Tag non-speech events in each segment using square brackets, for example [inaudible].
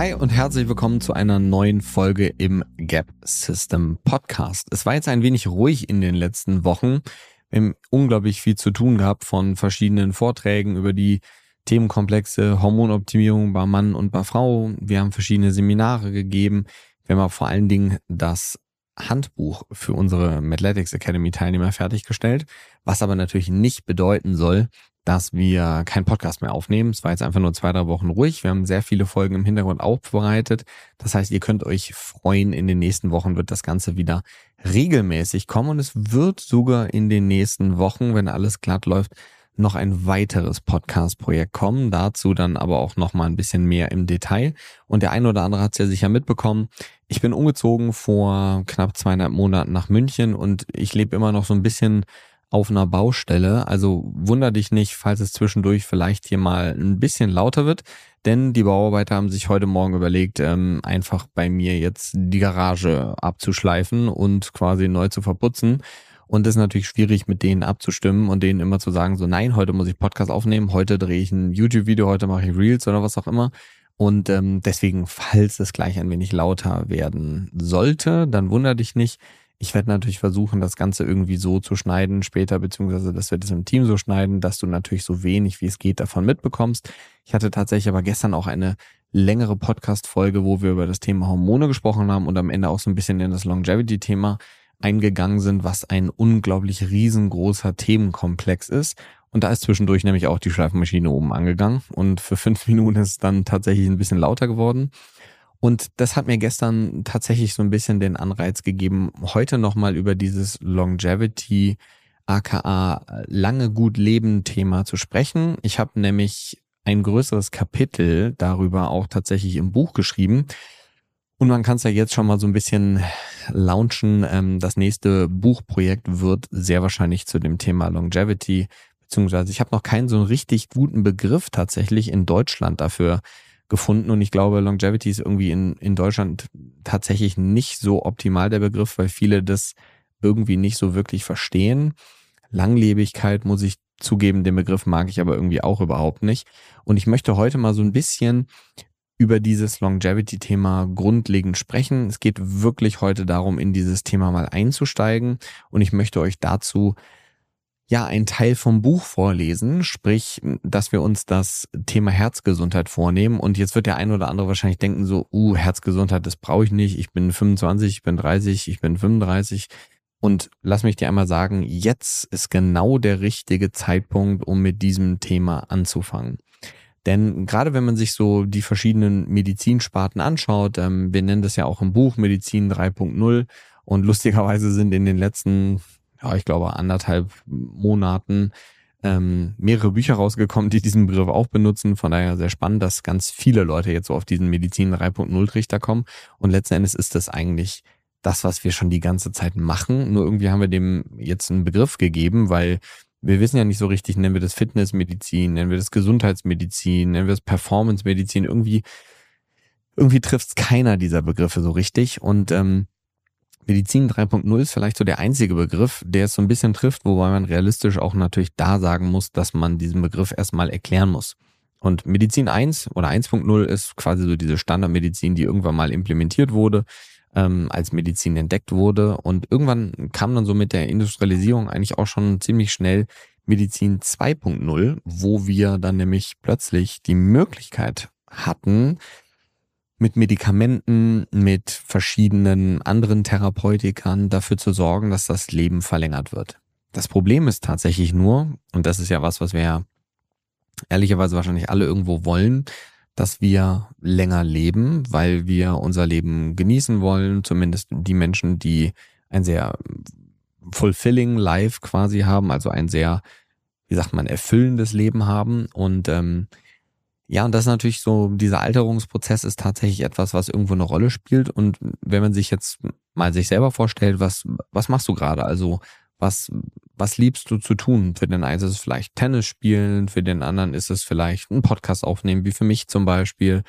Hi und herzlich willkommen zu einer neuen Folge im Gap System Podcast. Es war jetzt ein wenig ruhig in den letzten Wochen. Wir haben unglaublich viel zu tun gehabt von verschiedenen Vorträgen über die Themenkomplexe Hormonoptimierung bei Mann und bei Frau. Wir haben verschiedene Seminare gegeben. Wir haben auch vor allen Dingen das Handbuch für unsere Mathletics Academy Teilnehmer fertiggestellt, was aber natürlich nicht bedeuten soll, dass wir keinen Podcast mehr aufnehmen. Es war jetzt einfach nur zwei, drei Wochen ruhig. Wir haben sehr viele Folgen im Hintergrund aufbereitet. Das heißt, ihr könnt euch freuen, in den nächsten Wochen wird das Ganze wieder regelmäßig kommen und es wird sogar in den nächsten Wochen, wenn alles glatt läuft, noch ein weiteres Podcast-Projekt kommen. Dazu dann aber auch noch mal ein bisschen mehr im Detail. Und der eine oder andere hat es ja sicher mitbekommen. Ich bin umgezogen vor knapp zweieinhalb Monaten nach München und ich lebe immer noch so ein bisschen auf einer Baustelle. Also wunder dich nicht, falls es zwischendurch vielleicht hier mal ein bisschen lauter wird, denn die Bauarbeiter haben sich heute Morgen überlegt, ähm, einfach bei mir jetzt die Garage abzuschleifen und quasi neu zu verputzen. Und es ist natürlich schwierig, mit denen abzustimmen und denen immer zu sagen, so nein, heute muss ich Podcast aufnehmen, heute drehe ich ein YouTube-Video, heute mache ich Reels oder was auch immer. Und ähm, deswegen, falls es gleich ein wenig lauter werden sollte, dann wunder dich nicht. Ich werde natürlich versuchen, das Ganze irgendwie so zu schneiden später, beziehungsweise dass wir das im Team so schneiden, dass du natürlich so wenig wie es geht davon mitbekommst. Ich hatte tatsächlich aber gestern auch eine längere Podcast-Folge, wo wir über das Thema Hormone gesprochen haben und am Ende auch so ein bisschen in das Longevity-Thema eingegangen sind, was ein unglaublich riesengroßer Themenkomplex ist. Und da ist zwischendurch nämlich auch die Schleifmaschine oben angegangen und für fünf [laughs] Minuten ist es dann tatsächlich ein bisschen lauter geworden. Und das hat mir gestern tatsächlich so ein bisschen den Anreiz gegeben, heute nochmal über dieses Longevity, aka lange gut leben Thema zu sprechen. Ich habe nämlich ein größeres Kapitel darüber auch tatsächlich im Buch geschrieben. Und man kann es ja jetzt schon mal so ein bisschen launchen. Ähm, das nächste Buchprojekt wird sehr wahrscheinlich zu dem Thema Longevity, beziehungsweise ich habe noch keinen so richtig guten Begriff tatsächlich in Deutschland dafür gefunden und ich glaube, Longevity ist irgendwie in, in Deutschland tatsächlich nicht so optimal der Begriff, weil viele das irgendwie nicht so wirklich verstehen. Langlebigkeit muss ich zugeben, den Begriff mag ich aber irgendwie auch überhaupt nicht. Und ich möchte heute mal so ein bisschen über dieses Longevity-Thema grundlegend sprechen. Es geht wirklich heute darum, in dieses Thema mal einzusteigen und ich möchte euch dazu ja ein Teil vom Buch vorlesen, sprich, dass wir uns das Thema Herzgesundheit vornehmen. Und jetzt wird der ein oder andere wahrscheinlich denken so, uh, Herzgesundheit, das brauche ich nicht. Ich bin 25, ich bin 30, ich bin 35. Und lass mich dir einmal sagen, jetzt ist genau der richtige Zeitpunkt, um mit diesem Thema anzufangen. Denn gerade wenn man sich so die verschiedenen Medizinsparten anschaut, ähm, wir nennen das ja auch im Buch Medizin 3.0 und lustigerweise sind in den letzten ja, ich glaube, anderthalb Monaten ähm, mehrere Bücher rausgekommen, die diesen Begriff auch benutzen. Von daher sehr spannend, dass ganz viele Leute jetzt so auf diesen Medizin 3.0 Trichter kommen. Und letzten Endes ist das eigentlich das, was wir schon die ganze Zeit machen. Nur irgendwie haben wir dem jetzt einen Begriff gegeben, weil wir wissen ja nicht so richtig, nennen wir das Fitnessmedizin, nennen wir das Gesundheitsmedizin, nennen wir das Performancemedizin. Irgendwie, irgendwie trifft es keiner dieser Begriffe so richtig. Und ähm, Medizin 3.0 ist vielleicht so der einzige Begriff, der es so ein bisschen trifft, wobei man realistisch auch natürlich da sagen muss, dass man diesen Begriff erstmal erklären muss. Und Medizin 1 oder 1.0 ist quasi so diese Standardmedizin, die irgendwann mal implementiert wurde, ähm, als Medizin entdeckt wurde. Und irgendwann kam dann so mit der Industrialisierung eigentlich auch schon ziemlich schnell Medizin 2.0, wo wir dann nämlich plötzlich die Möglichkeit hatten, mit Medikamenten, mit verschiedenen anderen Therapeutikern dafür zu sorgen, dass das Leben verlängert wird. Das Problem ist tatsächlich nur, und das ist ja was, was wir ehrlicherweise wahrscheinlich alle irgendwo wollen, dass wir länger leben, weil wir unser Leben genießen wollen, zumindest die Menschen, die ein sehr fulfilling Life quasi haben, also ein sehr, wie sagt man, erfüllendes Leben haben. Und ähm, Ja, und das ist natürlich so, dieser Alterungsprozess ist tatsächlich etwas, was irgendwo eine Rolle spielt. Und wenn man sich jetzt mal sich selber vorstellt, was, was machst du gerade? Also, was, was liebst du zu tun? Für den einen ist es vielleicht Tennis spielen, für den anderen ist es vielleicht ein Podcast aufnehmen, wie für mich zum Beispiel.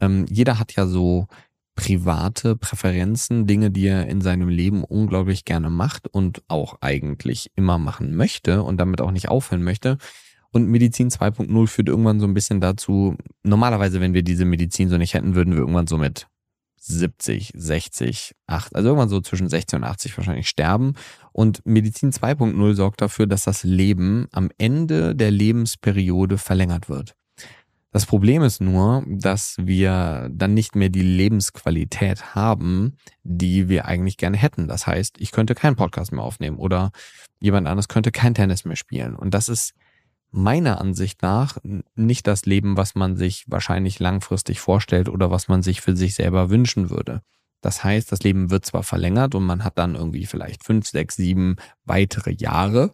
Ähm, jeder hat ja so private Präferenzen, Dinge, die er in seinem Leben unglaublich gerne macht und auch eigentlich immer machen möchte und damit auch nicht aufhören möchte. Und Medizin 2.0 führt irgendwann so ein bisschen dazu, normalerweise, wenn wir diese Medizin so nicht hätten, würden wir irgendwann so mit 70, 60, 8, also irgendwann so zwischen 60 und 80 wahrscheinlich sterben. Und Medizin 2.0 sorgt dafür, dass das Leben am Ende der Lebensperiode verlängert wird. Das Problem ist nur, dass wir dann nicht mehr die Lebensqualität haben, die wir eigentlich gerne hätten. Das heißt, ich könnte keinen Podcast mehr aufnehmen oder jemand anderes könnte kein Tennis mehr spielen. Und das ist meiner Ansicht nach nicht das Leben, was man sich wahrscheinlich langfristig vorstellt oder was man sich für sich selber wünschen würde. Das heißt, das Leben wird zwar verlängert und man hat dann irgendwie vielleicht fünf, sechs, sieben weitere Jahre.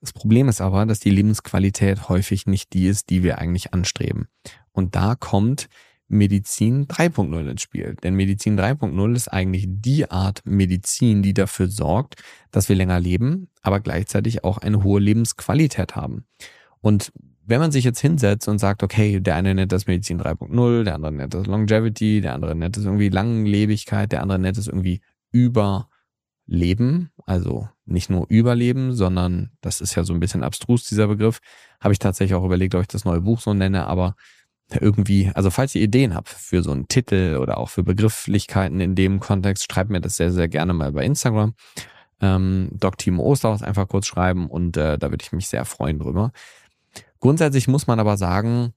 Das Problem ist aber, dass die Lebensqualität häufig nicht die ist, die wir eigentlich anstreben. Und da kommt Medizin 3.0 ins Spiel. Denn Medizin 3.0 ist eigentlich die Art Medizin, die dafür sorgt, dass wir länger leben, aber gleichzeitig auch eine hohe Lebensqualität haben. Und wenn man sich jetzt hinsetzt und sagt, okay, der eine nennt das Medizin 3.0, der andere nennt das Longevity, der andere nennt es irgendwie Langlebigkeit, der andere nennt es irgendwie Überleben, also nicht nur Überleben, sondern das ist ja so ein bisschen abstrus, dieser Begriff, habe ich tatsächlich auch überlegt, ob ich das neue Buch so nenne, aber irgendwie, also falls ihr Ideen habt für so einen Titel oder auch für Begrifflichkeiten in dem Kontext, schreibt mir das sehr, sehr gerne mal bei Instagram. Ähm, Doc Timo Osterhaus einfach kurz schreiben und äh, da würde ich mich sehr freuen drüber. Grundsätzlich muss man aber sagen,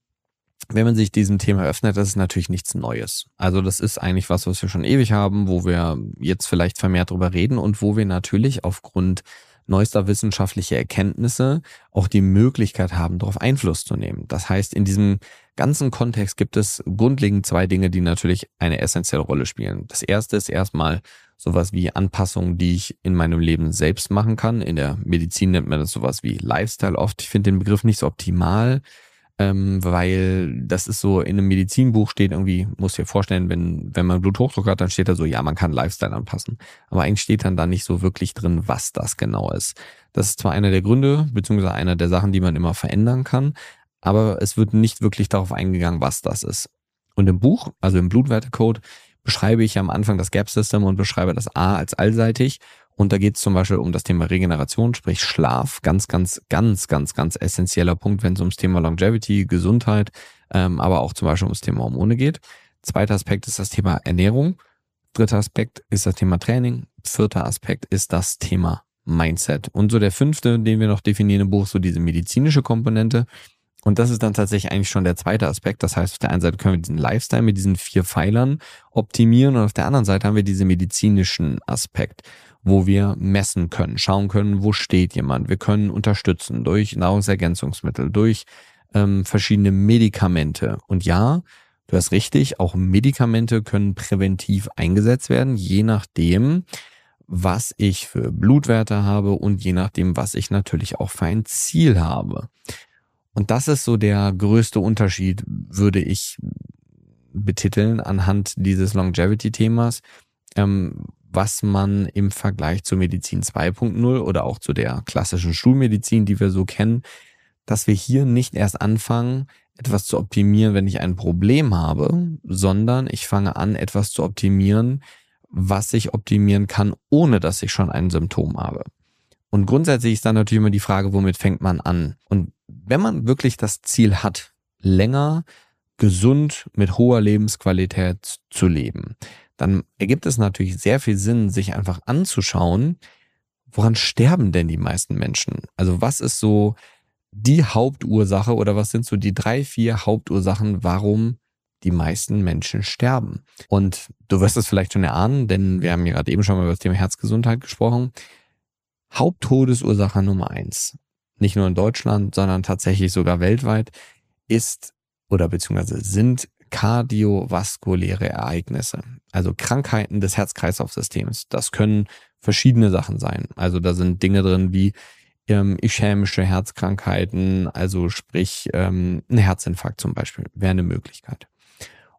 wenn man sich diesem Thema öffnet, das ist natürlich nichts Neues. Also das ist eigentlich was, was wir schon ewig haben, wo wir jetzt vielleicht vermehrt drüber reden und wo wir natürlich aufgrund neuester wissenschaftlicher Erkenntnisse auch die Möglichkeit haben, darauf Einfluss zu nehmen. Das heißt, in diesem ganzen Kontext gibt es grundlegend zwei Dinge, die natürlich eine essentielle Rolle spielen. Das erste ist erstmal sowas wie Anpassungen, die ich in meinem Leben selbst machen kann. In der Medizin nennt man das sowas wie Lifestyle oft. Ich finde den Begriff nicht so optimal, ähm, weil das ist so in einem Medizinbuch steht irgendwie, muss dir vorstellen, wenn, wenn man Bluthochdruck hat, dann steht da so, ja, man kann Lifestyle anpassen. Aber eigentlich steht dann da nicht so wirklich drin, was das genau ist. Das ist zwar einer der Gründe, beziehungsweise einer der Sachen, die man immer verändern kann, aber es wird nicht wirklich darauf eingegangen, was das ist. Und im Buch, also im Blutwertecode, beschreibe ich am Anfang das Gap-System und beschreibe das A als allseitig. Und da geht es zum Beispiel um das Thema Regeneration, sprich Schlaf. Ganz, ganz, ganz, ganz, ganz essentieller Punkt, wenn es ums Thema Longevity, Gesundheit, ähm, aber auch zum Beispiel ums Thema Hormone geht. Zweiter Aspekt ist das Thema Ernährung. Dritter Aspekt ist das Thema Training. Vierter Aspekt ist das Thema Mindset. Und so der fünfte, den wir noch definieren im Buch, so diese medizinische Komponente. Und das ist dann tatsächlich eigentlich schon der zweite Aspekt. Das heißt, auf der einen Seite können wir diesen Lifestyle mit diesen vier Pfeilern optimieren und auf der anderen Seite haben wir diesen medizinischen Aspekt, wo wir messen können, schauen können, wo steht jemand. Wir können unterstützen durch Nahrungsergänzungsmittel, durch ähm, verschiedene Medikamente. Und ja, du hast richtig, auch Medikamente können präventiv eingesetzt werden, je nachdem, was ich für Blutwerte habe und je nachdem, was ich natürlich auch für ein Ziel habe. Und das ist so der größte Unterschied, würde ich betiteln anhand dieses Longevity-Themas, ähm, was man im Vergleich zur Medizin 2.0 oder auch zu der klassischen Schulmedizin, die wir so kennen, dass wir hier nicht erst anfangen, etwas zu optimieren, wenn ich ein Problem habe, sondern ich fange an, etwas zu optimieren, was ich optimieren kann, ohne dass ich schon ein Symptom habe. Und grundsätzlich ist dann natürlich immer die Frage, womit fängt man an? Und wenn man wirklich das Ziel hat, länger gesund mit hoher Lebensqualität zu leben, dann ergibt es natürlich sehr viel Sinn, sich einfach anzuschauen, woran sterben denn die meisten Menschen? Also was ist so die Hauptursache oder was sind so die drei, vier Hauptursachen, warum die meisten Menschen sterben? Und du wirst es vielleicht schon erahnen, denn wir haben ja gerade eben schon mal über das Thema Herzgesundheit gesprochen. Haupttodesursache Nummer eins nicht nur in Deutschland, sondern tatsächlich sogar weltweit, ist oder beziehungsweise sind kardiovaskuläre Ereignisse, also Krankheiten des Herz-Kreislauf-Systems. Das können verschiedene Sachen sein. Also da sind Dinge drin wie ähm, ischämische Herzkrankheiten, also sprich ähm, ein Herzinfarkt zum Beispiel, wäre eine Möglichkeit.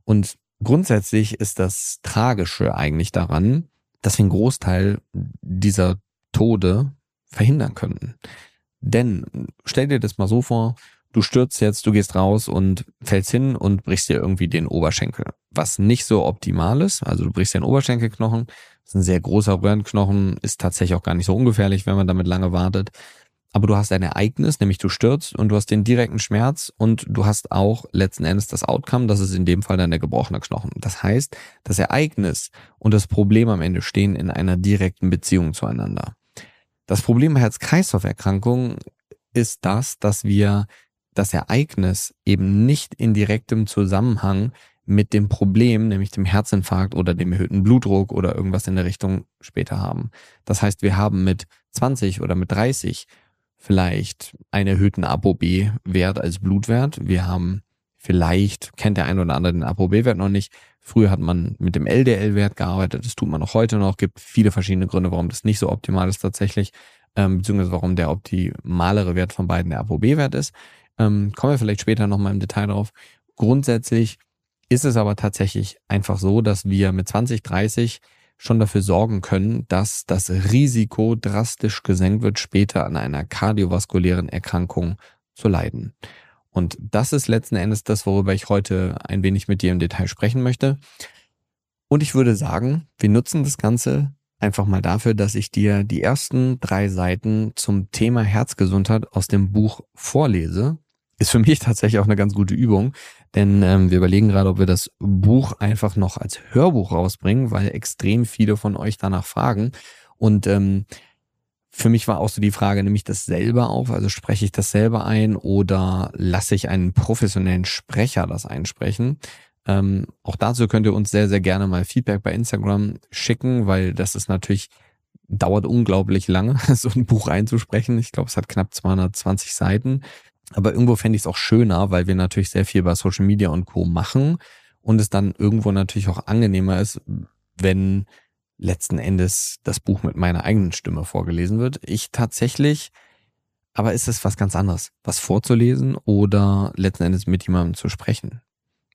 Und grundsätzlich ist das Tragische eigentlich daran, dass wir einen Großteil dieser Tode verhindern könnten. Denn stell dir das mal so vor, du stürzt jetzt, du gehst raus und fällst hin und brichst dir irgendwie den Oberschenkel. Was nicht so optimal ist, also du brichst dir den Oberschenkelknochen, das ist ein sehr großer Röhrenknochen, ist tatsächlich auch gar nicht so ungefährlich, wenn man damit lange wartet. Aber du hast ein Ereignis, nämlich du stürzt und du hast den direkten Schmerz und du hast auch letzten Endes das Outcome, das ist in dem Fall dann der gebrochene Knochen. Das heißt, das Ereignis und das Problem am Ende stehen in einer direkten Beziehung zueinander. Das Problem bei Herz-Kreislauf-Erkrankungen ist das, dass wir das Ereignis eben nicht in direktem Zusammenhang mit dem Problem, nämlich dem Herzinfarkt oder dem erhöhten Blutdruck oder irgendwas in der Richtung später haben. Das heißt, wir haben mit 20 oder mit 30 vielleicht einen erhöhten ApoB-Wert als Blutwert. Wir haben vielleicht, kennt der ein oder andere den ApoB-Wert noch nicht. Früher hat man mit dem LDL-Wert gearbeitet, das tut man auch heute noch. Gibt viele verschiedene Gründe, warum das nicht so optimal ist tatsächlich, ähm, beziehungsweise warum der optimalere Wert von beiden der ApoB-Wert ist. Ähm, kommen wir vielleicht später nochmal im Detail drauf. Grundsätzlich ist es aber tatsächlich einfach so, dass wir mit 2030 schon dafür sorgen können, dass das Risiko drastisch gesenkt wird, später an einer kardiovaskulären Erkrankung zu leiden. Und das ist letzten Endes das, worüber ich heute ein wenig mit dir im Detail sprechen möchte. Und ich würde sagen, wir nutzen das Ganze einfach mal dafür, dass ich dir die ersten drei Seiten zum Thema Herzgesundheit aus dem Buch vorlese, ist für [laughs] mich tatsächlich auch eine ganz gute Übung, denn ähm, wir überlegen gerade, ob wir das Buch einfach noch als Hörbuch rausbringen, weil extrem viele von euch danach fragen. Und ähm, für mich war auch so die Frage, nehme ich das selber auf, also spreche ich das selber ein oder lasse ich einen professionellen Sprecher das einsprechen? Ähm, auch dazu könnt ihr uns sehr, sehr gerne mal Feedback bei Instagram schicken, weil das ist natürlich, dauert unglaublich lange, [laughs] so ein Buch einzusprechen. Ich glaube, es hat knapp 220 Seiten. Aber irgendwo fände ich es auch schöner, weil wir natürlich sehr viel bei Social Media und Co. machen und es dann irgendwo natürlich auch angenehmer ist, wenn letzten Endes das Buch mit meiner eigenen Stimme vorgelesen wird. Ich tatsächlich, aber ist es was ganz anderes, was vorzulesen oder letzten Endes mit jemandem zu sprechen?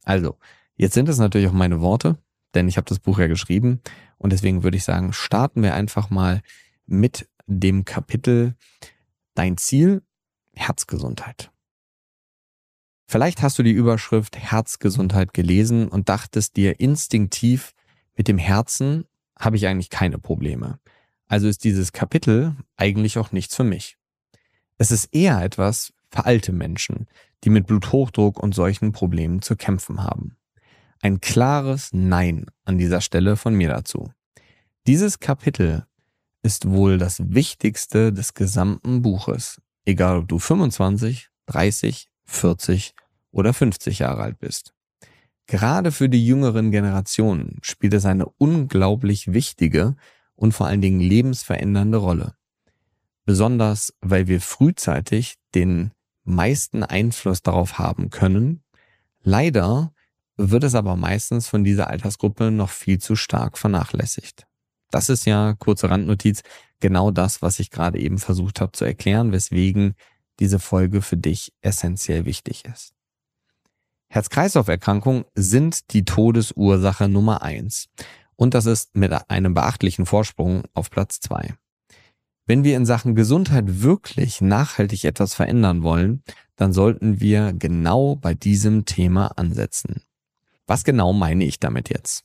Also, jetzt sind es natürlich auch meine Worte, denn ich habe das Buch ja geschrieben und deswegen würde ich sagen, starten wir einfach mal mit dem Kapitel Dein Ziel Herzgesundheit. Vielleicht hast du die Überschrift Herzgesundheit gelesen und dachtest dir instinktiv, mit dem Herzen habe ich eigentlich keine Probleme. Also ist dieses Kapitel eigentlich auch nichts für mich. Es ist eher etwas für alte Menschen, die mit Bluthochdruck und solchen Problemen zu kämpfen haben. Ein klares Nein an dieser Stelle von mir dazu. Dieses Kapitel ist wohl das wichtigste des gesamten Buches Egal ob du 25, 30, 40 oder 50 Jahre alt bist. Gerade für die jüngeren Generationen spielt es eine unglaublich wichtige und vor allen Dingen lebensverändernde Rolle. Besonders weil wir frühzeitig den meisten Einfluss darauf haben können. Leider wird es aber meistens von dieser Altersgruppe noch viel zu stark vernachlässigt. Das ist ja, kurze Randnotiz, genau das, was ich gerade eben versucht habe zu erklären, weswegen diese Folge für dich essentiell wichtig ist. Herz-Kreislauf-Erkrankungen sind die Todesursache Nummer eins. Und das ist mit einem beachtlichen Vorsprung auf Platz zwei. Wenn wir in Sachen Gesundheit wirklich nachhaltig etwas verändern wollen, dann sollten wir genau bei diesem Thema ansetzen. Was genau meine ich damit jetzt?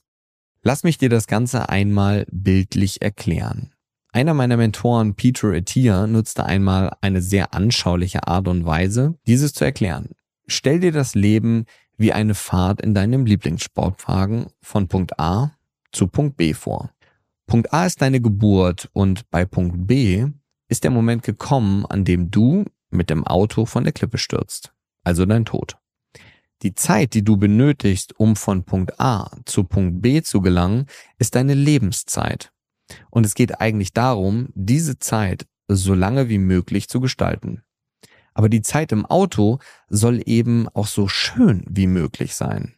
Lass mich dir das Ganze einmal bildlich erklären. Einer meiner Mentoren, Peter Attia, nutzte einmal eine sehr anschauliche Art und Weise, dieses zu erklären. Stell dir das Leben wie eine Fahrt in deinem Lieblingssportwagen von Punkt A zu Punkt B vor. Punkt A ist deine Geburt und bei Punkt B ist der Moment gekommen, an dem du mit dem Auto von der Klippe stürzt, also dein Tod. Die Zeit, die du benötigst, um von Punkt A zu Punkt B zu gelangen, ist deine Lebenszeit. Und es geht eigentlich darum, diese Zeit so lange wie möglich zu gestalten. Aber die Zeit im Auto soll eben auch so schön wie möglich sein.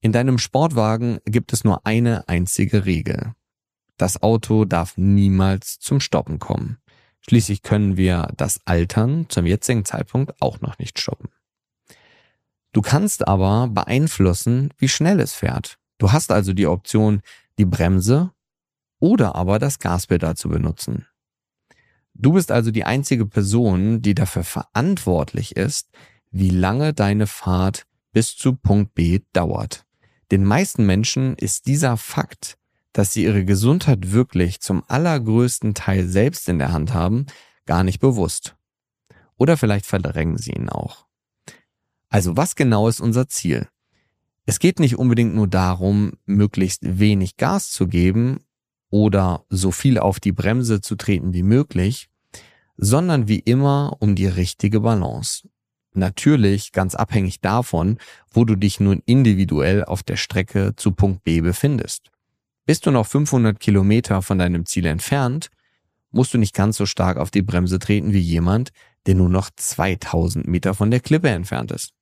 In deinem Sportwagen gibt es nur eine einzige Regel. Das Auto darf niemals zum Stoppen kommen. Schließlich können wir das Altern zum jetzigen Zeitpunkt auch noch nicht stoppen. Du kannst aber beeinflussen, wie schnell es fährt. Du hast also die Option, die Bremse oder aber das Gaspedal zu benutzen. Du bist also die einzige Person, die dafür verantwortlich ist, wie lange deine Fahrt bis zu Punkt B dauert. Den meisten Menschen ist dieser Fakt, dass sie ihre Gesundheit wirklich zum allergrößten Teil selbst in der Hand haben, gar nicht bewusst. Oder vielleicht verdrängen sie ihn auch. Also was genau ist unser Ziel? Es geht nicht unbedingt nur darum, möglichst wenig Gas zu geben oder so viel auf die Bremse zu treten wie möglich, sondern wie immer um die richtige Balance. Natürlich ganz abhängig davon, wo du dich nun individuell auf der Strecke zu Punkt B befindest. Bist du noch 500 Kilometer von deinem Ziel entfernt, musst du nicht ganz so stark auf die Bremse treten wie jemand, der nur noch 2000 Meter von der Klippe entfernt ist.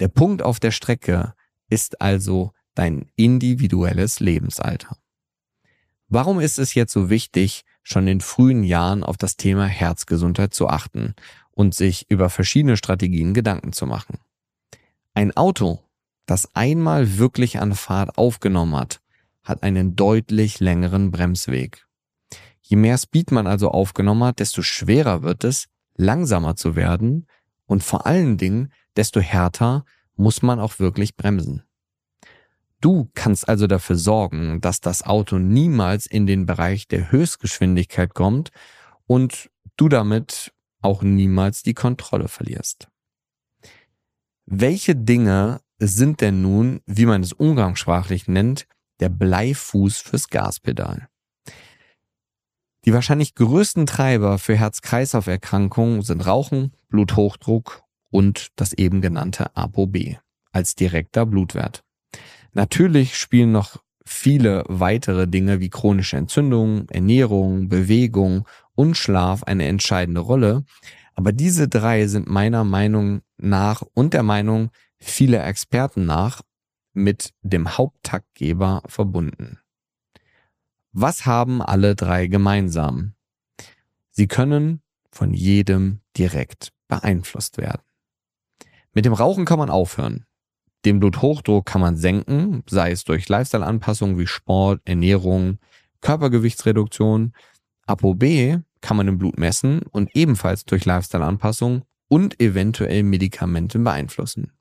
Der Punkt auf der Strecke ist also dein individuelles Lebensalter. Warum ist es jetzt so wichtig, schon in frühen Jahren auf das Thema Herzgesundheit zu achten und sich über verschiedene Strategien Gedanken zu machen? Ein Auto, das einmal wirklich an Fahrt aufgenommen hat, hat einen deutlich längeren Bremsweg. Je mehr Speed man also aufgenommen hat, desto schwerer wird es, langsamer zu werden und vor allen Dingen, desto härter muss man auch wirklich bremsen. Du kannst also dafür sorgen, dass das Auto niemals in den Bereich der Höchstgeschwindigkeit kommt und du damit auch niemals die Kontrolle verlierst. Welche Dinge sind denn nun, wie man es umgangssprachlich nennt, der Bleifuß fürs Gaspedal? Die wahrscheinlich größten Treiber für Herz-Kreislauf-Erkrankungen sind Rauchen, Bluthochdruck und das eben genannte ApoB als direkter Blutwert. Natürlich spielen noch viele weitere Dinge wie chronische Entzündungen, Ernährung, Bewegung und Schlaf eine entscheidende Rolle. Aber diese drei sind meiner Meinung nach und der Meinung vieler Experten nach mit dem Haupttaktgeber verbunden. Was haben alle drei gemeinsam? Sie können von jedem direkt beeinflusst werden. Mit dem Rauchen kann man aufhören. Den Bluthochdruck kann man senken, sei es durch Lifestyle-Anpassungen wie Sport, Ernährung, Körpergewichtsreduktion. ApoB kann man im Blut messen und ebenfalls durch Lifestyle-Anpassungen und eventuell Medikamente beeinflussen.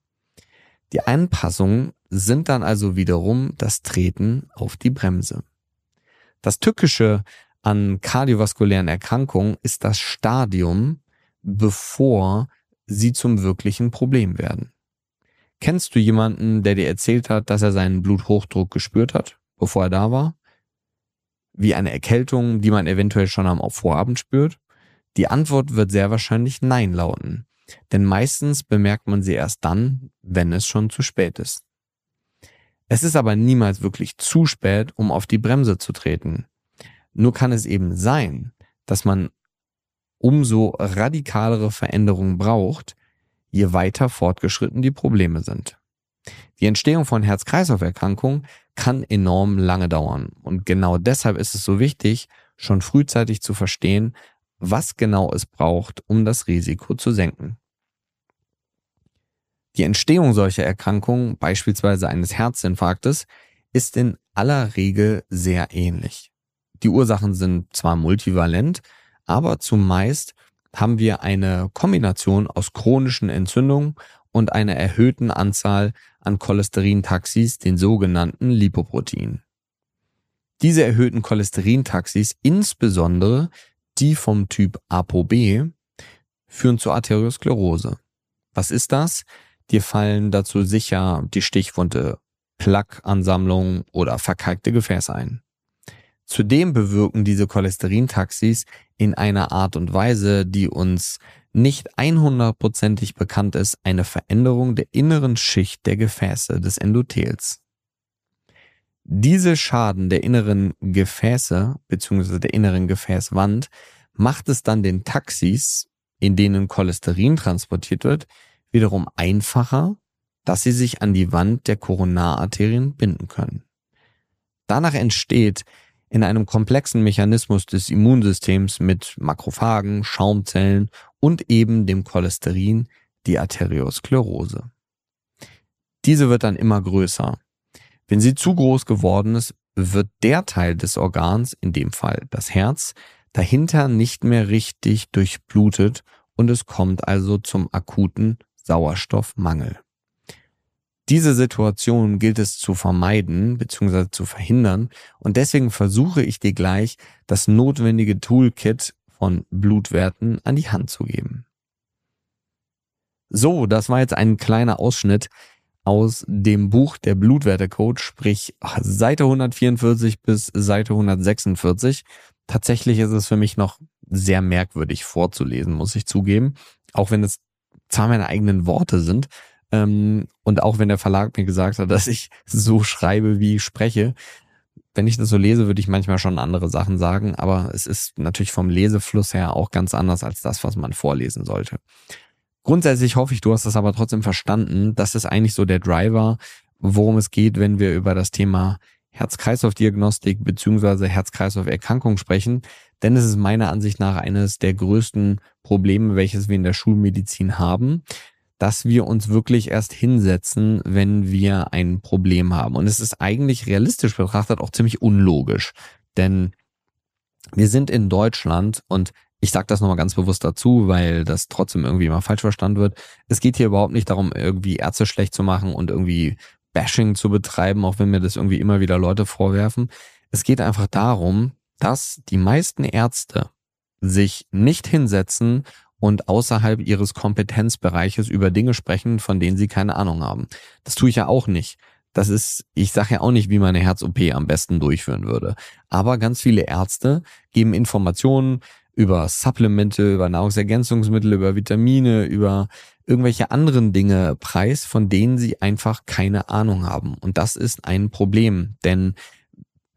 Die Anpassungen sind dann also wiederum das Treten auf die Bremse. Das Tückische an kardiovaskulären Erkrankungen ist das Stadium, bevor sie zum wirklichen Problem werden. Kennst du jemanden, der dir erzählt hat, dass er seinen Bluthochdruck gespürt hat, bevor er da war? Wie eine Erkältung, die man eventuell schon am Vorabend spürt? Die Antwort wird sehr wahrscheinlich Nein lauten, denn meistens bemerkt man sie erst dann, wenn es schon zu spät ist. Es ist aber niemals wirklich zu spät, um auf die Bremse zu treten. Nur kann es eben sein, dass man umso radikalere Veränderungen braucht, je weiter fortgeschritten die Probleme sind. Die Entstehung von Herz-Kreislauf-Erkrankungen kann enorm lange dauern. Und genau deshalb ist es so wichtig, schon frühzeitig zu verstehen, was genau es braucht, um das Risiko zu senken. Die Entstehung solcher Erkrankungen, beispielsweise eines Herzinfarktes, ist in aller Regel sehr ähnlich. Die Ursachen sind zwar multivalent, aber zumeist haben wir eine Kombination aus chronischen Entzündungen und einer erhöhten Anzahl an Cholesterintaxis, den sogenannten Lipoproteinen. Diese erhöhten Cholesterintaxis, insbesondere die vom Typ ApoB, führen zur Arteriosklerose. Was ist das? Dir fallen dazu sicher die Stichwunde Plaqueansammlung oder verkalkte Gefäße ein. Zudem bewirken diese Cholesterintaxis in einer Art und Weise, die uns nicht 100%ig bekannt ist, eine Veränderung der inneren Schicht der Gefäße des Endothels. Diese Schaden der inneren Gefäße bzw. der inneren Gefäßwand macht es dann den Taxis, in denen Cholesterin transportiert wird, wiederum einfacher, dass sie sich an die Wand der Koronararterien binden können. Danach entsteht in einem komplexen Mechanismus des Immunsystems mit Makrophagen, Schaumzellen und eben dem Cholesterin, die Arteriosklerose. Diese wird dann immer größer. Wenn sie zu groß geworden ist, wird der Teil des Organs, in dem Fall das Herz, dahinter nicht mehr richtig durchblutet und es kommt also zum akuten Sauerstoffmangel. Diese Situation gilt es zu vermeiden bzw. zu verhindern und deswegen versuche ich dir gleich das notwendige Toolkit von Blutwerten an die Hand zu geben. So, das war jetzt ein kleiner Ausschnitt aus dem Buch Der Blutwertecoach, sprich Seite 144 bis Seite 146. Tatsächlich ist es für mich noch sehr merkwürdig vorzulesen, muss ich zugeben. Auch wenn es zwar meine eigenen Worte sind ähm, und auch wenn der Verlag mir gesagt hat, [laughs] dass ich so schreibe, wie ich spreche. Wenn ich das so lese, würde ich manchmal schon andere Sachen sagen, aber es ist natürlich vom Lesefluss her auch ganz anders als das, was man vorlesen sollte. Grundsätzlich hoffe ich, du hast das aber trotzdem verstanden. Das ist eigentlich so der Driver, worum es geht, wenn wir über das Thema Herz-Kreislauf-Diagnostik beziehungsweise Herz-Kreislauf-Erkrankung sprechen. Denn es ist meiner Ansicht nach eines der größten Probleme, welches wir in der Schulmedizin haben, dass wir uns wirklich erst hinsetzen, wenn wir ein Problem haben. Und es ist eigentlich realistisch betrachtet auch ziemlich unlogisch. Denn wir sind in Deutschland und ich sage das nochmal ganz bewusst dazu, weil das trotzdem irgendwie immer falsch verstanden wird. Es geht hier überhaupt nicht darum, irgendwie Ärzte schlecht zu machen und irgendwie Bashing zu betreiben, auch wenn mir das irgendwie immer wieder Leute vorwerfen. Es geht einfach darum, dass die meisten Ärzte sich nicht hinsetzen und außerhalb ihres Kompetenzbereiches über Dinge sprechen, von denen sie keine Ahnung haben. Das tue ich ja auch nicht. Das ist, ich sage ja auch nicht, wie man eine Herz-OP am besten durchführen würde. Aber ganz viele Ärzte geben Informationen, über Supplemente, über Nahrungsergänzungsmittel, über Vitamine, über irgendwelche anderen Dinge preis, von denen sie einfach keine Ahnung haben. Und das ist ein Problem, denn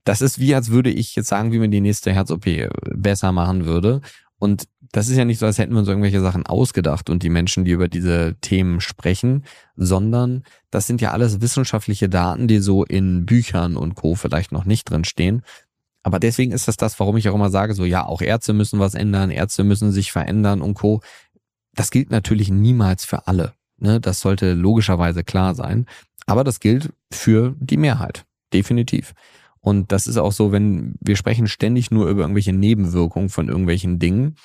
das ist wie, als würde ich jetzt sagen, wie man die nächste Herz-OP besser machen würde. Und das ist ja nicht so, als hätten wir uns irgendwelche Sachen ausgedacht und die Menschen, die über diese Themen sprechen, sondern das sind ja alles wissenschaftliche Daten, die so in Büchern und Co. vielleicht noch nicht drin stehen. Aber deswegen ist das das, warum ich auch immer sage, so ja, auch Ärzte müssen was ändern, Ärzte müssen sich verändern und Co. Das gilt natürlich niemals für alle. Ne? Das sollte logischerweise klar sein. Aber das gilt für die Mehrheit. Definitiv. Und das ist auch so, wenn wir sprechen ständig nur über irgendwelche Nebenwirkungen von irgendwelchen Dingen,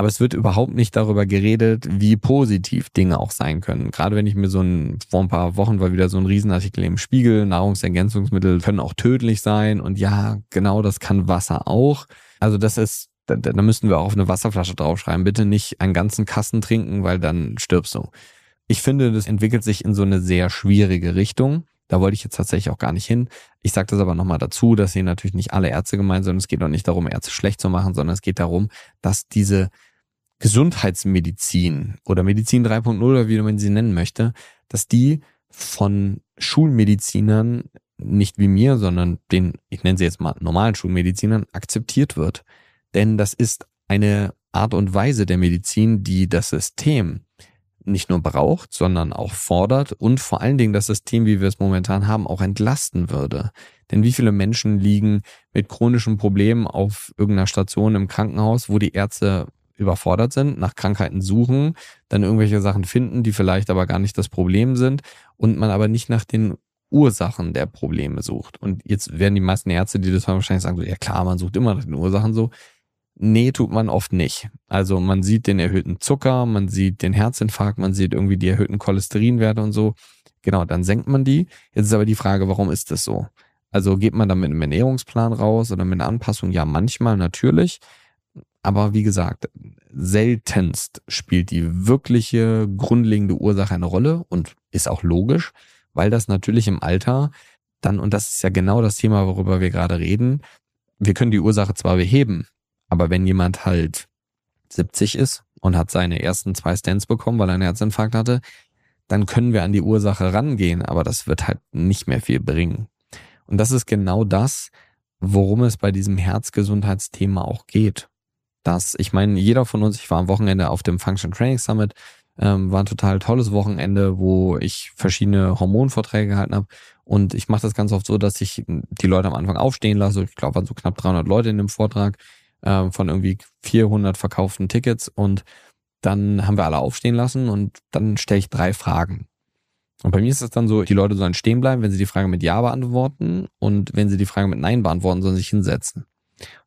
aber es wird überhaupt nicht darüber geredet, wie positiv Dinge auch sein können. Gerade wenn ich mir so ein, vor ein paar Wochen war wieder so ein Riesenartikel im Spiegel, Nahrungsergänzungsmittel können auch tödlich sein und ja, genau, das kann Wasser auch. Also das ist, da, da müssten wir auch auf eine Wasserflasche draufschreiben. Bitte nicht einen ganzen Kasten trinken, weil dann stirbst du. Ich finde, das entwickelt sich in so eine sehr schwierige Richtung. Da wollte ich jetzt tatsächlich auch gar nicht hin. Ich sage das aber nochmal dazu, dass hier natürlich nicht alle Ärzte gemeint sind. Es geht auch nicht darum, Ärzte schlecht zu machen, sondern es geht darum, dass diese Gesundheitsmedizin oder Medizin 3.0 oder wie man sie nennen möchte, dass die von Schulmedizinern nicht wie mir, sondern den, ich nenne sie jetzt mal normalen Schulmedizinern, akzeptiert wird. Denn das ist eine Art und Weise der Medizin, die das System nicht nur braucht, sondern auch fordert und vor allen Dingen das System, wie wir es momentan haben, auch entlasten würde. Denn wie viele Menschen liegen mit chronischen Problemen auf irgendeiner Station im Krankenhaus, wo die Ärzte überfordert sind, nach Krankheiten suchen, dann irgendwelche Sachen finden, die vielleicht aber gar nicht das Problem sind und man aber nicht nach den Ursachen der Probleme sucht. Und jetzt werden die meisten Ärzte, die das haben, wahrscheinlich sagen, so, ja klar, man sucht immer nach den Ursachen so. Nee, tut man oft nicht. Also man sieht den erhöhten Zucker, man sieht den Herzinfarkt, man sieht irgendwie die erhöhten Cholesterinwerte und so. Genau, dann senkt man die. Jetzt ist aber die Frage, warum ist das so? Also geht man da mit einem Ernährungsplan raus oder mit einer Anpassung? Ja, manchmal natürlich. Aber wie gesagt, seltenst spielt die wirkliche grundlegende Ursache eine Rolle und ist auch logisch, weil das natürlich im Alter dann, und das ist ja genau das Thema, worüber wir gerade reden, wir können die Ursache zwar beheben, aber wenn jemand halt 70 ist und hat seine ersten zwei Stents bekommen, weil er einen Herzinfarkt hatte, dann können wir an die Ursache rangehen, aber das wird halt nicht mehr viel bringen. Und das ist genau das, worum es bei diesem Herzgesundheitsthema auch geht dass ich meine, jeder von uns, ich war am Wochenende auf dem Function Training Summit, Ähm, war ein total tolles Wochenende, wo ich verschiedene Hormonvorträge gehalten habe. Und ich mache das ganz oft so, dass ich die Leute am Anfang aufstehen lasse. Ich glaube, waren so knapp 300 Leute in dem Vortrag äh, von irgendwie 400 verkauften Tickets. Und dann haben wir alle aufstehen lassen und dann stelle ich drei Fragen. Und bei mir ist es dann so, die Leute sollen stehen bleiben, wenn sie die Frage mit Ja beantworten und wenn sie die Frage mit Nein beantworten, sollen sie sich hinsetzen.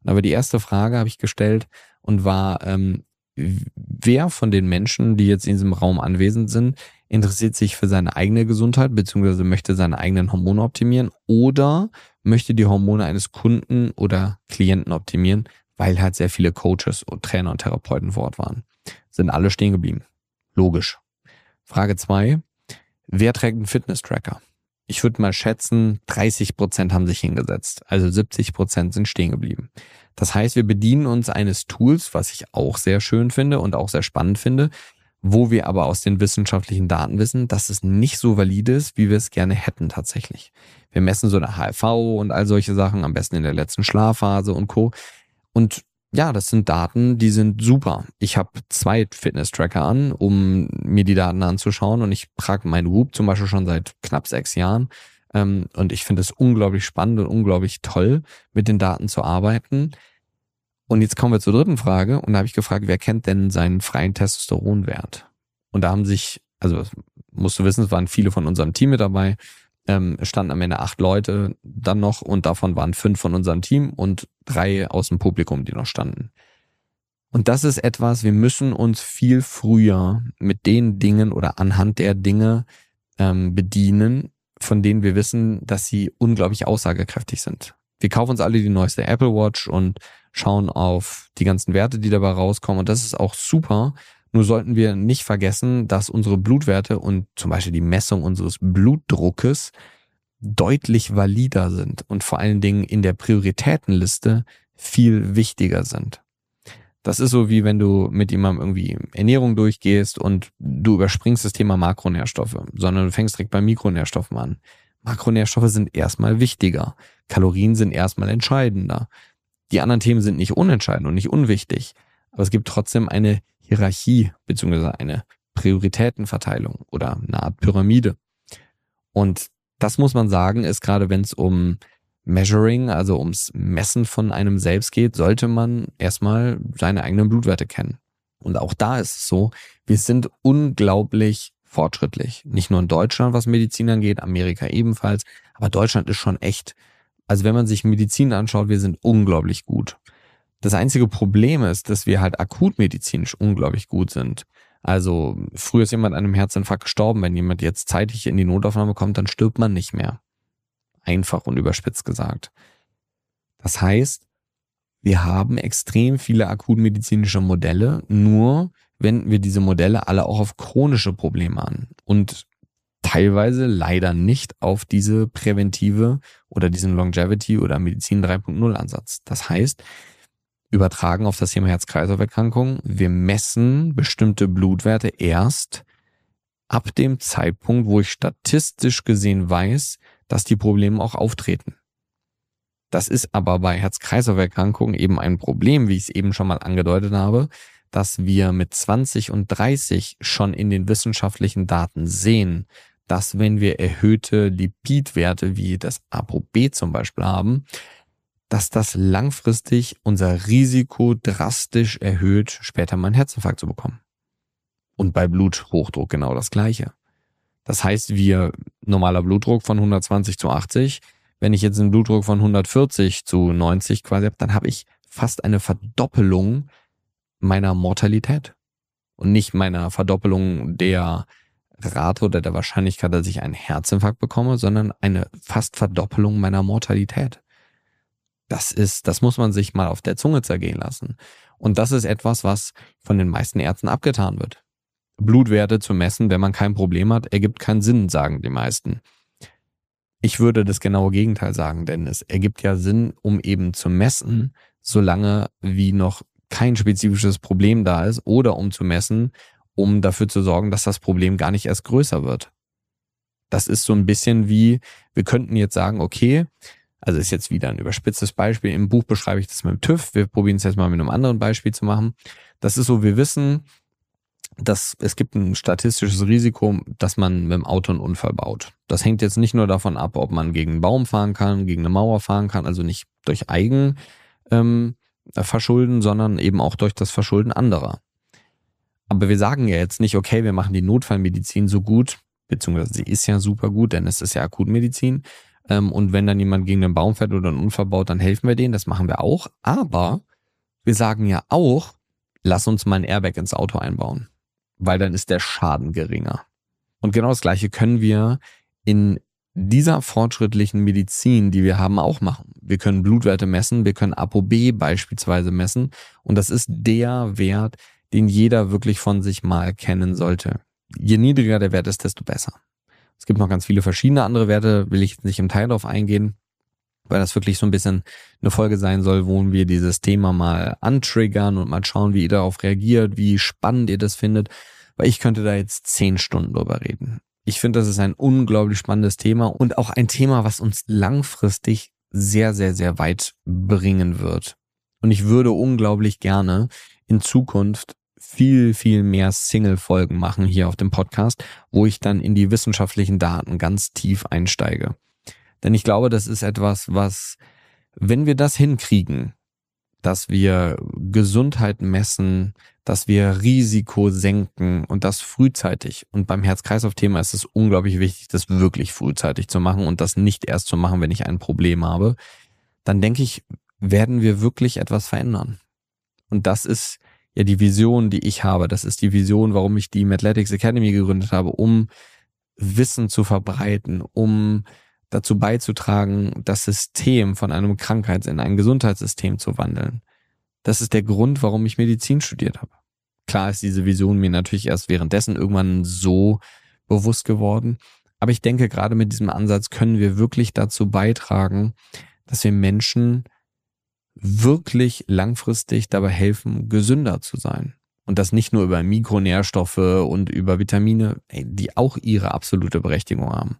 Und aber die erste Frage habe ich gestellt und war, ähm, wer von den Menschen, die jetzt in diesem Raum anwesend sind, interessiert sich für seine eigene Gesundheit beziehungsweise möchte seine eigenen Hormone optimieren oder möchte die Hormone eines Kunden oder Klienten optimieren, weil halt sehr viele Coaches und Trainer und Therapeuten vor Ort waren. Sind alle stehen geblieben. Logisch. Frage zwei: Wer trägt einen Fitness-Tracker? Ich würde mal schätzen, 30 Prozent haben sich hingesetzt. Also 70 Prozent sind stehen geblieben. Das heißt, wir bedienen uns eines Tools, was ich auch sehr schön finde und auch sehr spannend finde, wo wir aber aus den wissenschaftlichen Daten wissen, dass es nicht so valide ist, wie wir es gerne hätten tatsächlich. Wir messen so eine HFV und all solche Sachen, am besten in der letzten Schlafphase und Co. Und ja, das sind Daten, die sind super. Ich habe zwei Fitness-Tracker an, um mir die Daten anzuschauen und ich trage meinen Whoop zum Beispiel schon seit knapp sechs Jahren. Ähm, und ich finde es unglaublich spannend und unglaublich toll, mit den Daten zu arbeiten. Und jetzt kommen wir zur dritten Frage und da habe ich gefragt, wer kennt denn seinen freien Testosteronwert? Und da haben sich, also musst du wissen, es waren viele von unserem Team mit dabei, ähm, standen am Ende acht Leute dann noch und davon waren fünf von unserem Team und drei aus dem Publikum, die noch standen. Und das ist etwas, wir müssen uns viel früher mit den Dingen oder anhand der Dinge ähm, bedienen, von denen wir wissen, dass sie unglaublich aussagekräftig sind. Wir kaufen uns alle die neueste Apple Watch und schauen auf die ganzen Werte, die dabei rauskommen. Und das ist auch super. Nur sollten wir nicht vergessen, dass unsere Blutwerte und zum Beispiel die Messung unseres Blutdruckes deutlich valider sind und vor allen Dingen in der Prioritätenliste viel wichtiger sind. Das ist so wie wenn du mit jemandem irgendwie Ernährung durchgehst und du überspringst das Thema Makronährstoffe, sondern du fängst direkt bei Mikronährstoffen an. Makronährstoffe sind erstmal wichtiger. Kalorien sind erstmal entscheidender. Die anderen Themen sind nicht unentscheidend und nicht unwichtig. Aber es gibt trotzdem eine Hierarchie beziehungsweise eine Prioritätenverteilung oder eine Art Pyramide. Und das muss man sagen, ist gerade wenn es um Measuring, also ums Messen von einem selbst geht, sollte man erstmal seine eigenen Blutwerte kennen. Und auch da ist es so, wir sind unglaublich fortschrittlich. Nicht nur in Deutschland, was Medizin angeht, Amerika ebenfalls, aber Deutschland ist schon echt. Also wenn man sich Medizin anschaut, wir sind unglaublich gut. Das einzige Problem ist, dass wir halt akutmedizinisch unglaublich gut sind. Also früher ist jemand an einem Herzinfarkt gestorben. Wenn jemand jetzt zeitig in die Notaufnahme kommt, dann stirbt man nicht mehr. Einfach und überspitzt gesagt. Das heißt, wir haben extrem viele akutmedizinische Modelle, nur wenden wir diese Modelle alle auch auf chronische Probleme an und teilweise leider nicht auf diese präventive oder diesen Longevity oder Medizin 3.0 Ansatz. Das heißt, übertragen auf das Thema Herz-Kreislauf-Erkrankungen. Wir messen bestimmte Blutwerte erst ab dem Zeitpunkt, wo ich statistisch gesehen weiß, dass die Probleme auch auftreten. Das ist aber bei Herz-Kreislauf-Erkrankungen eben ein Problem, wie ich es eben schon mal angedeutet habe, dass wir mit 20 und 30 schon in den wissenschaftlichen Daten sehen, dass wenn wir erhöhte Lipidwerte wie das ApoB zum Beispiel haben, dass das langfristig unser Risiko drastisch erhöht, später mal einen Herzinfarkt zu bekommen. Und bei Bluthochdruck genau das Gleiche. Das heißt, wir normaler Blutdruck von 120 zu 80, wenn ich jetzt einen Blutdruck von 140 zu 90 quasi habe, dann habe ich fast eine Verdoppelung meiner Mortalität. Und nicht meiner Verdoppelung der Rate oder der Wahrscheinlichkeit, dass ich einen Herzinfarkt bekomme, sondern eine fast Verdoppelung meiner Mortalität. Das ist, das muss man sich mal auf der Zunge zergehen lassen. Und das ist etwas, was von den meisten Ärzten abgetan wird. Blutwerte zu messen, wenn man kein Problem hat, ergibt keinen Sinn, sagen die meisten. Ich würde das genaue Gegenteil sagen, denn es ergibt ja Sinn, um eben zu messen, solange wie noch kein spezifisches Problem da ist oder um zu messen, um dafür zu sorgen, dass das Problem gar nicht erst größer wird. Das ist so ein bisschen wie, wir könnten jetzt sagen, okay, also ist jetzt wieder ein überspitztes Beispiel. Im Buch beschreibe ich das mit dem TÜV. Wir probieren es jetzt mal mit einem anderen Beispiel zu machen. Das ist so, wir wissen, dass es gibt ein statistisches Risiko, dass man mit dem Auto einen Unfall baut. Das hängt jetzt nicht nur davon ab, ob man gegen einen Baum fahren kann, gegen eine Mauer fahren kann, also nicht durch Eigen ähm, Verschulden, sondern eben auch durch das Verschulden anderer. Aber wir sagen ja jetzt nicht, okay, wir machen die Notfallmedizin so gut, beziehungsweise sie ist ja super gut, denn es ist ja Akutmedizin. Ähm, und wenn dann jemand gegen einen Baum fährt oder einen Unfall baut, dann helfen wir denen, das machen wir auch. Aber wir sagen ja auch, lass uns mal ein Airbag ins Auto einbauen weil dann ist der Schaden geringer. Und genau das Gleiche können wir in dieser fortschrittlichen Medizin, die wir haben, auch machen. Wir können Blutwerte messen, wir können ApoB beispielsweise messen und das ist der Wert, den jeder wirklich von sich mal kennen sollte. Je niedriger der Wert ist, desto besser. Es gibt noch ganz viele verschiedene andere Werte, will ich nicht im Teil drauf eingehen, weil das wirklich so ein bisschen eine Folge sein soll, wo wir dieses Thema mal antriggern und mal schauen, wie ihr darauf reagiert, wie spannend ihr das findet weil ich könnte da jetzt zehn Stunden drüber reden. Ich finde, das ist ein unglaublich spannendes Thema und auch ein Thema, was uns langfristig sehr, sehr, sehr weit bringen wird. Und ich würde unglaublich gerne in Zukunft viel, viel mehr Single-Folgen machen hier auf dem Podcast, wo ich dann in die wissenschaftlichen Daten ganz tief einsteige. Denn ich glaube, das ist etwas, was, wenn wir das hinkriegen, dass wir Gesundheit messen, dass wir Risiko senken und das frühzeitig. Und beim Herz-Kreislauf-Thema ist es unglaublich wichtig, das wirklich frühzeitig zu machen und das nicht erst zu machen, wenn ich ein Problem habe. Dann denke ich, werden wir wirklich etwas verändern. Und das ist ja die Vision, die ich habe. Das ist die Vision, warum ich die Mathletics Academy gegründet habe, um Wissen zu verbreiten, um dazu beizutragen, das System von einem Krankheits- in ein Gesundheitssystem zu wandeln. Das ist der Grund, warum ich Medizin studiert habe. Klar ist diese Vision mir natürlich erst währenddessen irgendwann so bewusst geworden. Aber ich denke, gerade mit diesem Ansatz können wir wirklich dazu beitragen, dass wir Menschen wirklich langfristig dabei helfen, gesünder zu sein. Und das nicht nur über Mikronährstoffe und über Vitamine, die auch ihre absolute Berechtigung haben.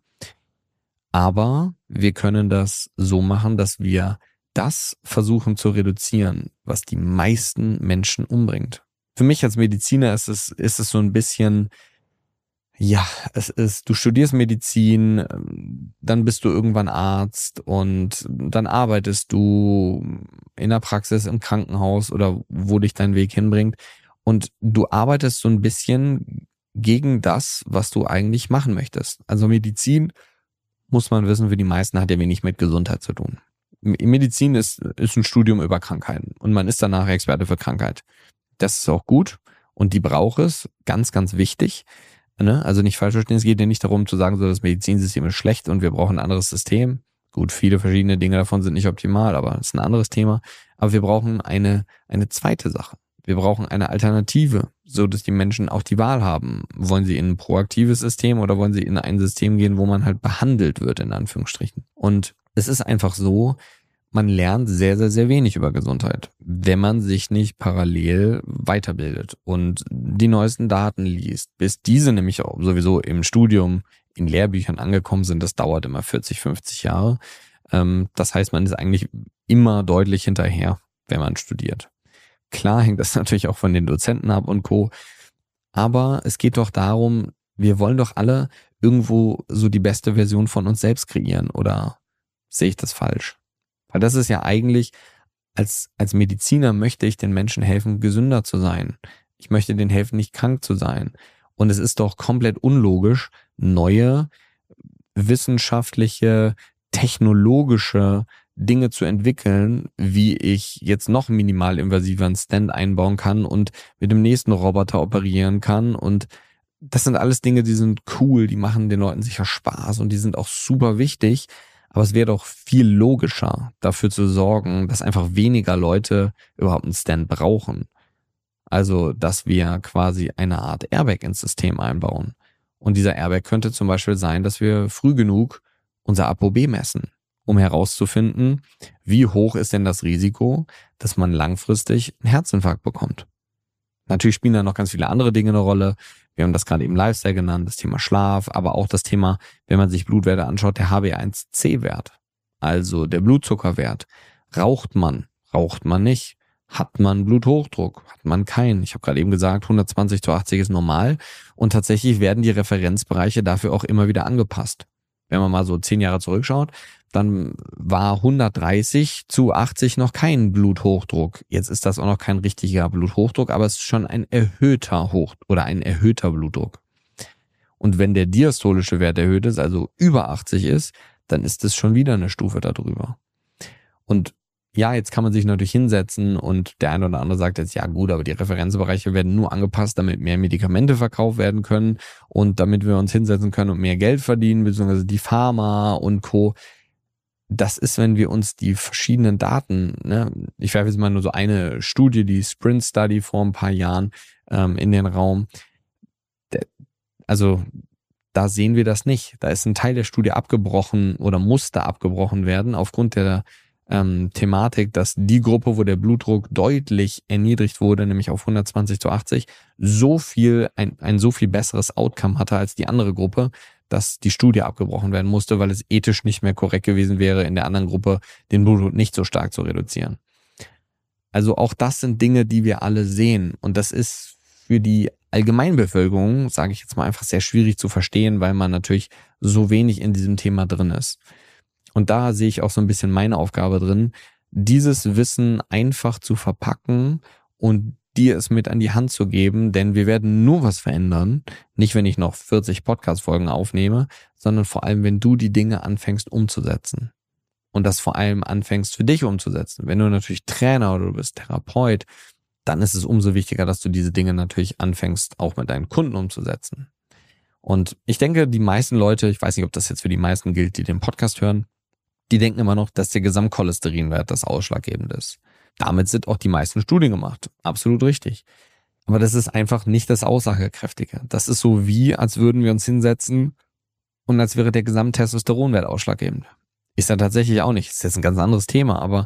Aber wir können das so machen, dass wir das versuchen zu reduzieren, was die meisten Menschen umbringt. Für mich als Mediziner ist es, ist es so ein bisschen, ja, es ist, du studierst Medizin, dann bist du irgendwann Arzt und dann arbeitest du in der Praxis, im Krankenhaus oder wo dich dein Weg hinbringt. Und du arbeitest so ein bisschen gegen das, was du eigentlich machen möchtest. Also Medizin, muss man wissen, für die meisten hat ja wenig mit Gesundheit zu tun. Medizin ist, ist ein Studium über Krankheiten und man ist danach Experte für Krankheit. Das ist auch gut und die braucht es, ganz, ganz wichtig. Ne? Also nicht falsch verstehen, es geht ja nicht darum zu sagen, so das Medizinsystem ist schlecht und wir brauchen ein anderes System. Gut, viele verschiedene Dinge davon sind nicht optimal, aber das ist ein anderes Thema. Aber wir brauchen eine, eine zweite Sache. Wir brauchen eine Alternative, so dass die Menschen auch die Wahl haben. Wollen sie in ein proaktives System oder wollen sie in ein System gehen, wo man halt behandelt wird, in Anführungsstrichen? Und es ist einfach so, man lernt sehr, sehr, sehr wenig über Gesundheit, wenn man sich nicht parallel weiterbildet und die neuesten Daten liest. Bis diese nämlich auch sowieso im Studium in Lehrbüchern angekommen sind, das dauert immer 40, 50 Jahre. Ähm, das heißt, man ist eigentlich immer deutlich hinterher, wenn man studiert. Klar hängt das [laughs] natürlich auch von den Dozenten ab und Co. Aber es geht doch darum, wir wollen doch alle irgendwo so die beste Version von uns selbst kreieren oder sehe ich das falsch? Weil das ist ja eigentlich, als, als Mediziner möchte ich den Menschen helfen, gesünder zu sein. Ich möchte denen helfen, nicht krank zu sein. Und es ist doch komplett unlogisch, neue wissenschaftliche, technologische Dinge zu entwickeln, wie ich jetzt noch minimal invasiver einen Stand einbauen kann und mit dem nächsten Roboter operieren kann. Und das sind alles Dinge, die sind cool, die machen den Leuten sicher Spaß und die sind auch super wichtig. Aber es wäre doch viel logischer, dafür zu sorgen, dass einfach weniger Leute überhaupt einen Stand brauchen. Also, dass wir quasi eine Art Airbag ins System einbauen. Und dieser Airbag könnte zum Beispiel sein, dass wir früh genug unser ApoB messen, um herauszufinden, wie hoch ist denn das Risiko, dass man langfristig einen Herzinfarkt bekommt. Natürlich spielen da noch ganz viele andere Dinge eine Rolle. Wir haben das gerade eben Lifestyle genannt, das Thema Schlaf, aber auch das Thema, wenn man sich Blutwerte anschaut, der HB1C-Wert, also der Blutzuckerwert. Raucht man, raucht man nicht? Hat man Bluthochdruck? Hat man keinen? Ich habe gerade eben gesagt, 120 zu 80 ist normal. Und tatsächlich werden die Referenzbereiche dafür auch immer wieder angepasst. Wenn man mal so zehn Jahre zurückschaut, dann war 130 zu 80 noch kein Bluthochdruck. Jetzt ist das auch noch kein richtiger Bluthochdruck, aber es ist schon ein erhöhter Hoch oder ein erhöhter Blutdruck. Und wenn der diastolische Wert erhöht ist, also über 80 ist, dann ist es schon wieder eine Stufe darüber. Und ja, jetzt kann man sich natürlich hinsetzen und der eine oder andere sagt jetzt, ja gut, aber die Referenzbereiche werden nur angepasst, damit mehr Medikamente verkauft werden können und damit wir uns hinsetzen können und mehr Geld verdienen, beziehungsweise die Pharma und Co. Das ist, wenn wir uns die verschiedenen Daten, ne, ich werfe jetzt mal nur so eine Studie, die Sprint Study vor ein paar Jahren ähm, in den Raum. Also da sehen wir das nicht. Da ist ein Teil der Studie abgebrochen oder musste abgebrochen werden aufgrund der ähm, Thematik, dass die Gruppe, wo der Blutdruck deutlich erniedrigt wurde, nämlich auf 120 zu 80, so viel, ein, ein so viel besseres Outcome hatte als die andere Gruppe, dass die Studie abgebrochen werden musste, weil es ethisch nicht mehr korrekt gewesen wäre, in der anderen Gruppe den Blutdruck nicht so stark zu reduzieren. Also auch das sind Dinge, die wir alle sehen. Und das ist für die Allgemeinbevölkerung, sage ich jetzt mal einfach, sehr schwierig zu verstehen, weil man natürlich so wenig in diesem Thema drin ist. Und da sehe ich auch so ein bisschen meine Aufgabe drin, dieses Wissen einfach zu verpacken und dir es mit an die Hand zu geben, denn wir werden nur was verändern, nicht wenn ich noch 40 Podcast-Folgen aufnehme, sondern vor allem, wenn du die Dinge anfängst umzusetzen. Und das vor allem anfängst für dich umzusetzen. Wenn du natürlich Trainer oder du bist Therapeut, dann ist es umso wichtiger, dass du diese Dinge natürlich anfängst, auch mit deinen Kunden umzusetzen. Und ich denke, die meisten Leute, ich weiß nicht, ob das jetzt für die meisten gilt, die den Podcast hören, die denken immer noch, dass der Gesamtcholesterinwert das ausschlaggebend ist. Damit sind auch die meisten Studien gemacht. Absolut richtig. Aber das ist einfach nicht das Aussagekräftige. Das ist so wie, als würden wir uns hinsetzen und als wäre der Gesamttestosteronwert ausschlaggebend. Ist ja tatsächlich auch nicht. Ist jetzt ein ganz anderes Thema. Aber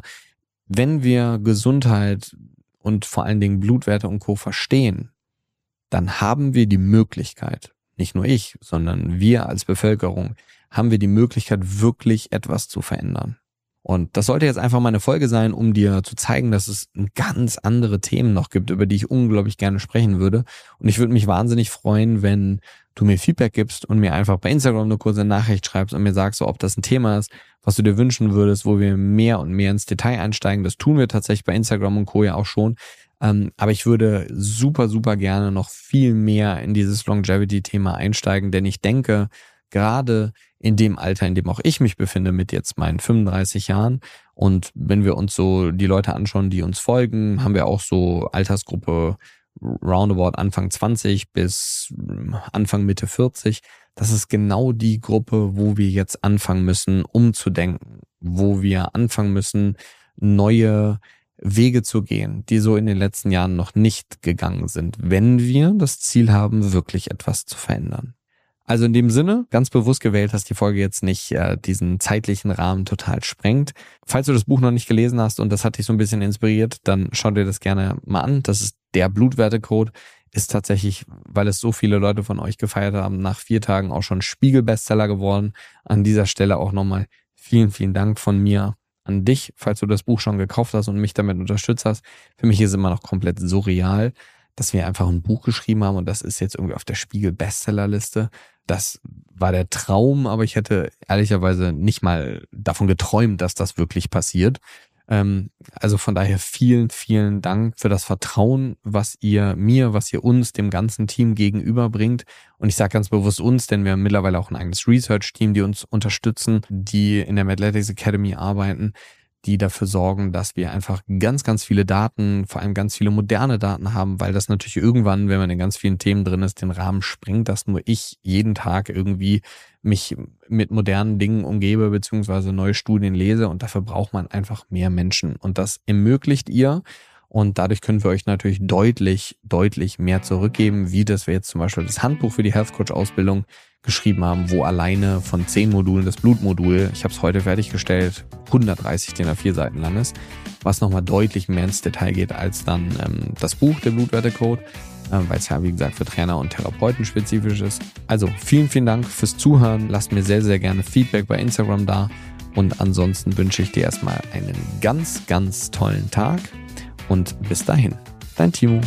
wenn wir Gesundheit und vor allen Dingen Blutwerte und Co. verstehen, dann haben wir die Möglichkeit, nicht nur ich, sondern wir als Bevölkerung, haben wir die Möglichkeit, wirklich etwas zu verändern. Und das sollte jetzt einfach mal eine Folge sein, um dir zu zeigen, dass es ganz andere Themen noch gibt, über die ich unglaublich gerne sprechen würde. Und ich würde mich wahnsinnig freuen, wenn du mir Feedback gibst und mir einfach bei Instagram eine kurze Nachricht schreibst und mir sagst, ob das ein Thema ist, was du dir wünschen würdest, wo wir mehr und mehr ins Detail einsteigen. Das tun wir tatsächlich bei Instagram und Co. ja auch schon. Ähm, aber ich würde super, super gerne noch viel mehr in dieses Longevity-Thema einsteigen, denn ich denke, gerade in dem Alter, in dem auch ich mich befinde, mit jetzt meinen 35 Jahren. Und wenn wir uns so die Leute anschauen, die uns folgen, haben wir auch so Altersgruppe roundabout Anfang 20 bis Anfang Mitte 40. Das ist genau die Gruppe, wo wir jetzt anfangen müssen, umzudenken, wo wir anfangen müssen, neue Wege zu gehen, die so in den letzten Jahren noch nicht gegangen sind, wenn wir das Ziel haben, wirklich etwas zu verändern. Also in dem Sinne, ganz bewusst gewählt, dass die Folge jetzt nicht äh, diesen zeitlichen Rahmen total sprengt. Falls du das Buch noch nicht gelesen hast und das hat dich so ein bisschen inspiriert, dann schau dir das gerne mal an. Das ist der Blutwertecode. Ist tatsächlich, weil es so viele Leute von euch gefeiert haben, nach vier Tagen auch schon Spiegel-Bestseller geworden. An dieser Stelle auch nochmal vielen, vielen Dank von mir an dich, falls du das Buch schon gekauft hast und mich damit unterstützt hast. Für mich ist es immer noch komplett surreal, dass wir einfach ein Buch geschrieben haben und das ist jetzt irgendwie auf der Spiegel-Bestsellerliste das war der Traum, aber ich hätte ehrlicherweise nicht mal davon geträumt, dass das wirklich passiert. Ähm, also von daher vielen, vielen Dank für das Vertrauen, was ihr mir, was ihr uns, dem ganzen Team gegenüberbringt. Und ich sage ganz bewusst uns, denn wir haben mittlerweile auch ein eigenes Research-Team, die uns unterstützen, die in der Mathletics Academy arbeiten die dafür sorgen, dass wir einfach ganz, ganz viele Daten, vor allem ganz viele moderne Daten haben, weil das natürlich irgendwann, wenn man in ganz vielen Themen drin ist, den Rahmen springt, dass nur ich jeden Tag irgendwie mich mit modernen Dingen umgebe, beziehungsweise neue Studien lese und dafür braucht man einfach mehr Menschen. Und das ermöglicht ihr. Und dadurch können wir euch natürlich deutlich, deutlich mehr zurückgeben, wie das wir jetzt zum Beispiel das Handbuch für die Health Coach Ausbildung geschrieben haben, wo alleine von zehn Modulen das Blutmodul, ich habe es heute fertiggestellt, 130 DIN A4 Seiten lang ist, was nochmal deutlich mehr ins Detail geht als dann ähm, das Buch, der Blutwertecode, äh, weil es ja wie gesagt für Trainer und Therapeuten spezifisch ist. Also vielen, vielen Dank fürs Zuhören. Lasst mir sehr, sehr gerne Feedback bei Instagram da. Und ansonsten wünsche ich dir erstmal einen ganz, ganz tollen Tag und bis dahin, dein Timo.